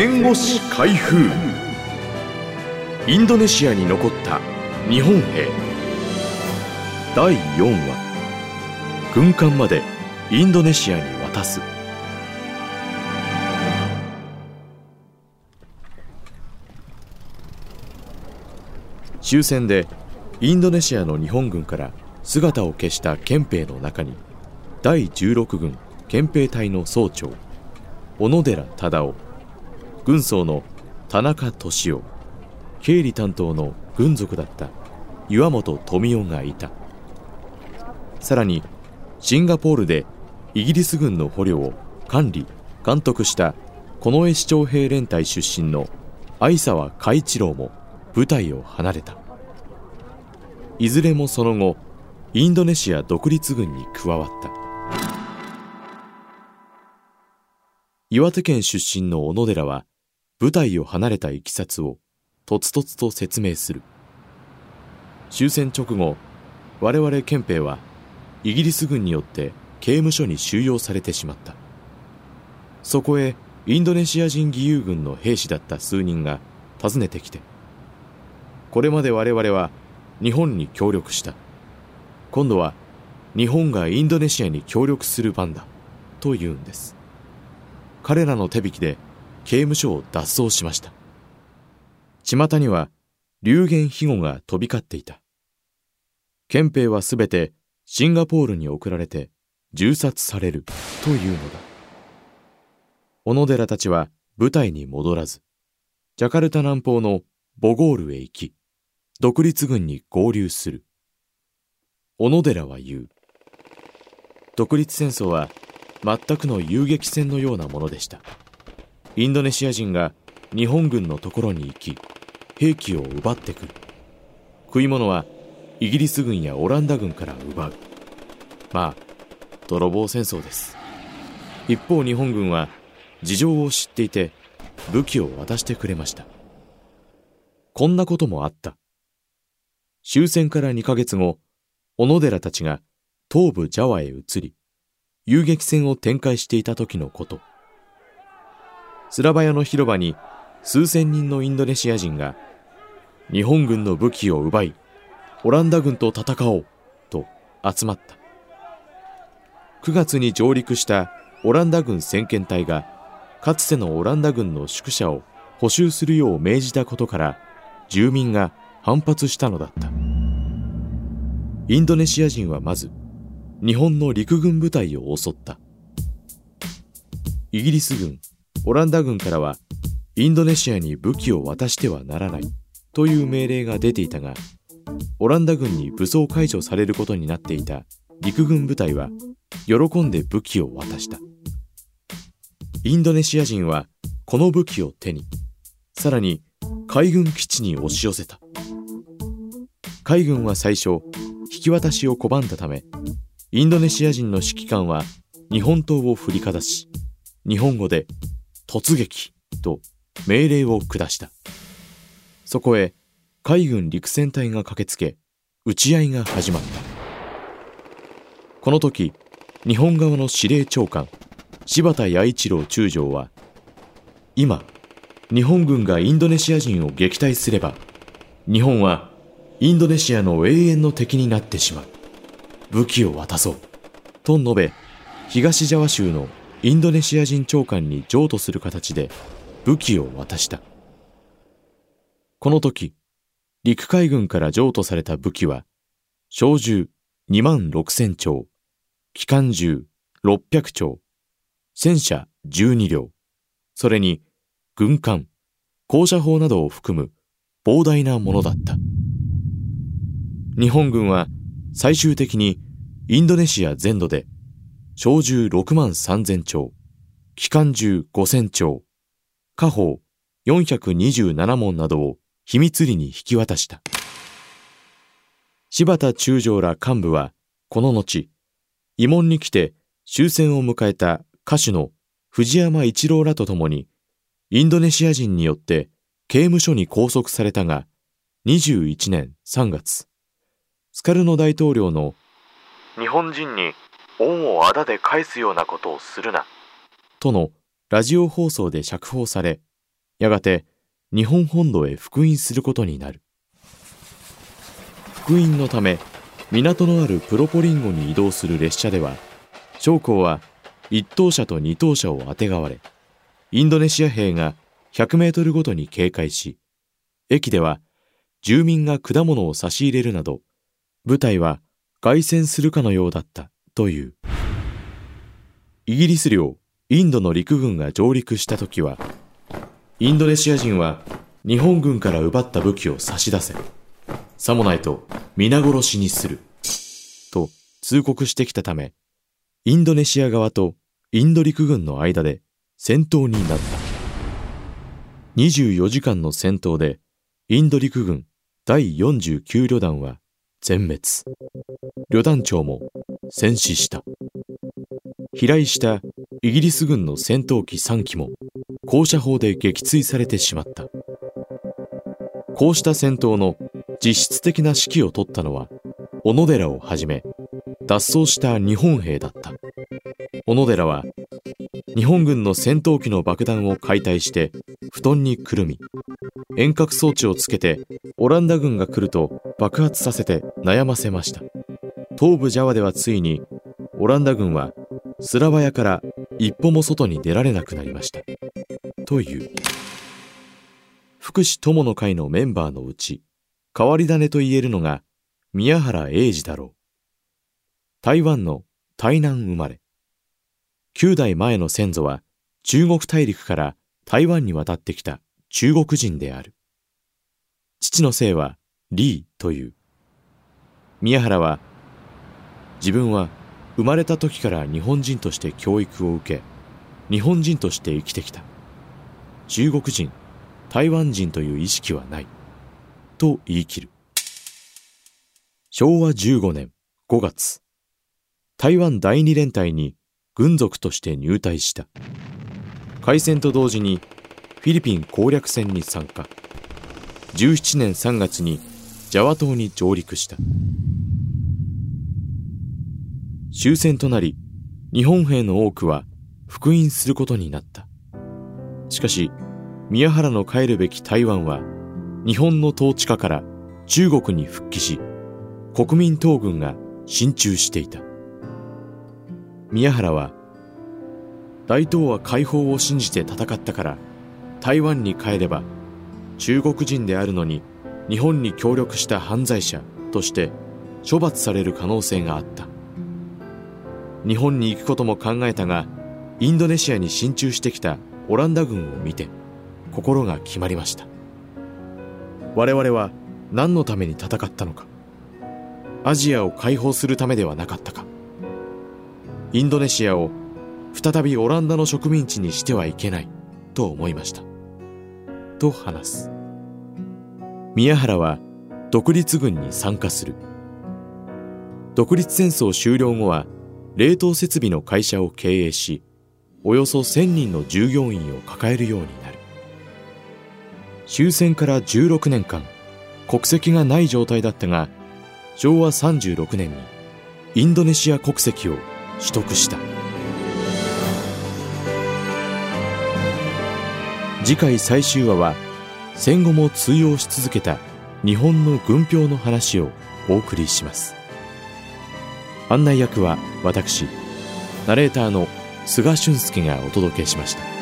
戦後史開封インドネシアに残った日本兵。第4話。軍艦までインドネシアに渡す。終戦でインドネシアの日本軍から姿を消した憲兵の中に第16軍憲兵隊の総長小野寺忠夫軍曹の田中俊夫。経理担当の軍属だった。岩本富夫がいた。さらにシンガポールでイギリス軍の捕虜を管理監督した近衛市長兵連隊出身の相沢海一郎も部隊を離れた。いずれもその後インドネシア独立軍に加わった。岩手県出身の小野寺は部隊を離れたいきさつをとつとつと説明する。終戦直後我々憲兵はイギリス軍によって刑務所に収容されてしまった。そこへインドネシア人義勇軍の兵士だった数人が訪ねてきてこれまで我々は日本に協力した。今度は日本がインドネシアに協力する番だと言うんです。彼らの手引きで刑務所を脱走しました。巷には流言飛語が飛び交っていた。憲兵はすべてシンガポールに送られて銃殺されるというのだ。小野寺たちは部隊に戻らずジャカルタ南方のボゴールへ行き独立軍に合流する。小野寺は言う。独立戦争は全くの遊撃戦のようなものでした。インドネシア人が日本軍のところに行き兵器を奪ってくる。食い物はイギリス軍やオランダ軍から奪う。まあ泥棒戦争です。一方日本軍は事情を知っていて武器を渡してくれました。こんなこともあった。終戦から2ヶ月後小野寺たちが東部ジャワへ移り遊撃戦を展開していた時のこと。スラバヤの広場に数千人のインドネシア人が日本軍の武器を奪いオランダ軍と戦おうと集まった。9月に上陸したオランダ軍先遣隊がかつてのオランダ軍の宿舎を補修するよう命じたことから住民が反発したのだった。インドネシア人はまず日本の陸軍部隊を襲った。イギリス軍オランダ軍からはインドネシアに武器を渡してはならないという命令が出ていたがオランダ軍に武装解除されることになっていた陸軍部隊は喜んで武器を渡した。インドネシア人はこの武器を手にさらに海軍基地に押し寄せた。海軍は最初引き渡しを拒んだためインドネシア人の指揮官は日本刀を振りかざし日本語で突撃と命令を下した。そこへ海軍陸戦隊が駆けつけ撃ち合いが始まった。この時日本側の司令長官柴田弥一郎中将は今日本軍がインドネシア人を撃退すれば日本はインドネシアの永遠の敵になってしまう。武器を渡そう。と述べ東ジャワ州のインドネシア人長官に譲渡する形で武器を渡した。この時陸海軍から譲渡された武器は小銃2万6千丁機関銃600丁戦車12両それに軍艦高射砲などを含む膨大なものだった。日本軍は最終的にインドネシア全土で小銃6万3000丁、機関銃5000丁、火砲427門などを秘密裏に引き渡した。柴田中将ら幹部は、この後、慰問に来て終戦を迎えた歌手の藤山一郎らと共に、インドネシア人によって刑務所に拘束されたが、21年3月、スカルノ大統領の日本人に恩をあだで返すようなことをするな。とのラジオ放送で釈放され、やがて日本本土へ復員することになる復員のため港のあるプロポリンゴに移動する列車では将校は一等車と二等車をあてがわれインドネシア兵が100メートルごとに警戒し駅では住民が果物を差し入れるなど部隊は凱旋するかのようだったという。イギリス領インドの陸軍が上陸した時はインドネシア人は日本軍から奪った武器を差し出せさもないと皆殺しにすると通告してきたためインドネシア側とインド陸軍の間で戦闘になった。24時間の戦闘でインド陸軍第49旅団は全滅。旅団長も戦死した。飛来したイギリス軍の戦闘機3機も高射砲で撃墜されてしまった。こうした戦闘の実質的な指揮を取ったのは小野寺をはじめ脱走した日本兵だった。小野寺は日本軍の戦闘機の爆弾を解体して布団にくるみ遠隔装置をつけてオランダ軍が来ると爆発させて悩ませました。東部ジャワではついにオランダ軍はスラバヤから一歩も外に出られなくなりましたという福祉友の会のメンバーのうち変わり種と言えるのが宮原英二だろう台湾の台南生まれ9代前の先祖は中国大陸から台湾に渡ってきた中国人である。父の姓はリーという。宮原は自分は生まれた時から日本人として教育を受け、日本人として生きてきた。中国人、台湾人という意識はない。と言い切る。昭和15年5月、台湾第二連隊に軍属として入隊した。開戦と同時にフィリピン攻略戦に参加。17年3月にジャワ島に上陸した。終戦となり、日本兵の多くは復員することになった。しかし、宮原の帰るべき台湾は、日本の統治下から中国に復帰し、国民党軍が進駐していた。宮原は、大東亜解放を信じて戦ったから、台湾に帰れば、中国人であるのに日本に協力した犯罪者として処罰される可能性があった。日本に行くことも考えたが、インドネシアに進駐してきたオランダ軍を見て、心が決まりました。我々は何のために戦ったのか。アジアを解放するためではなかったか。インドネシアを再びオランダの植民地にしてはいけないと思いました。と話す。宮原は独立軍に参加する。独立戦争終了後は冷凍設備の会社を経営し、およそ1000人の従業員を抱えるようになる。終戦から16年間、国籍がない状態だったが、昭和36年にインドネシア国籍を取得した次回最終話は戦後も通用し続けた日本の軍票の話をお送りします案内役は私ナレーターの菅俊介がお届けしました。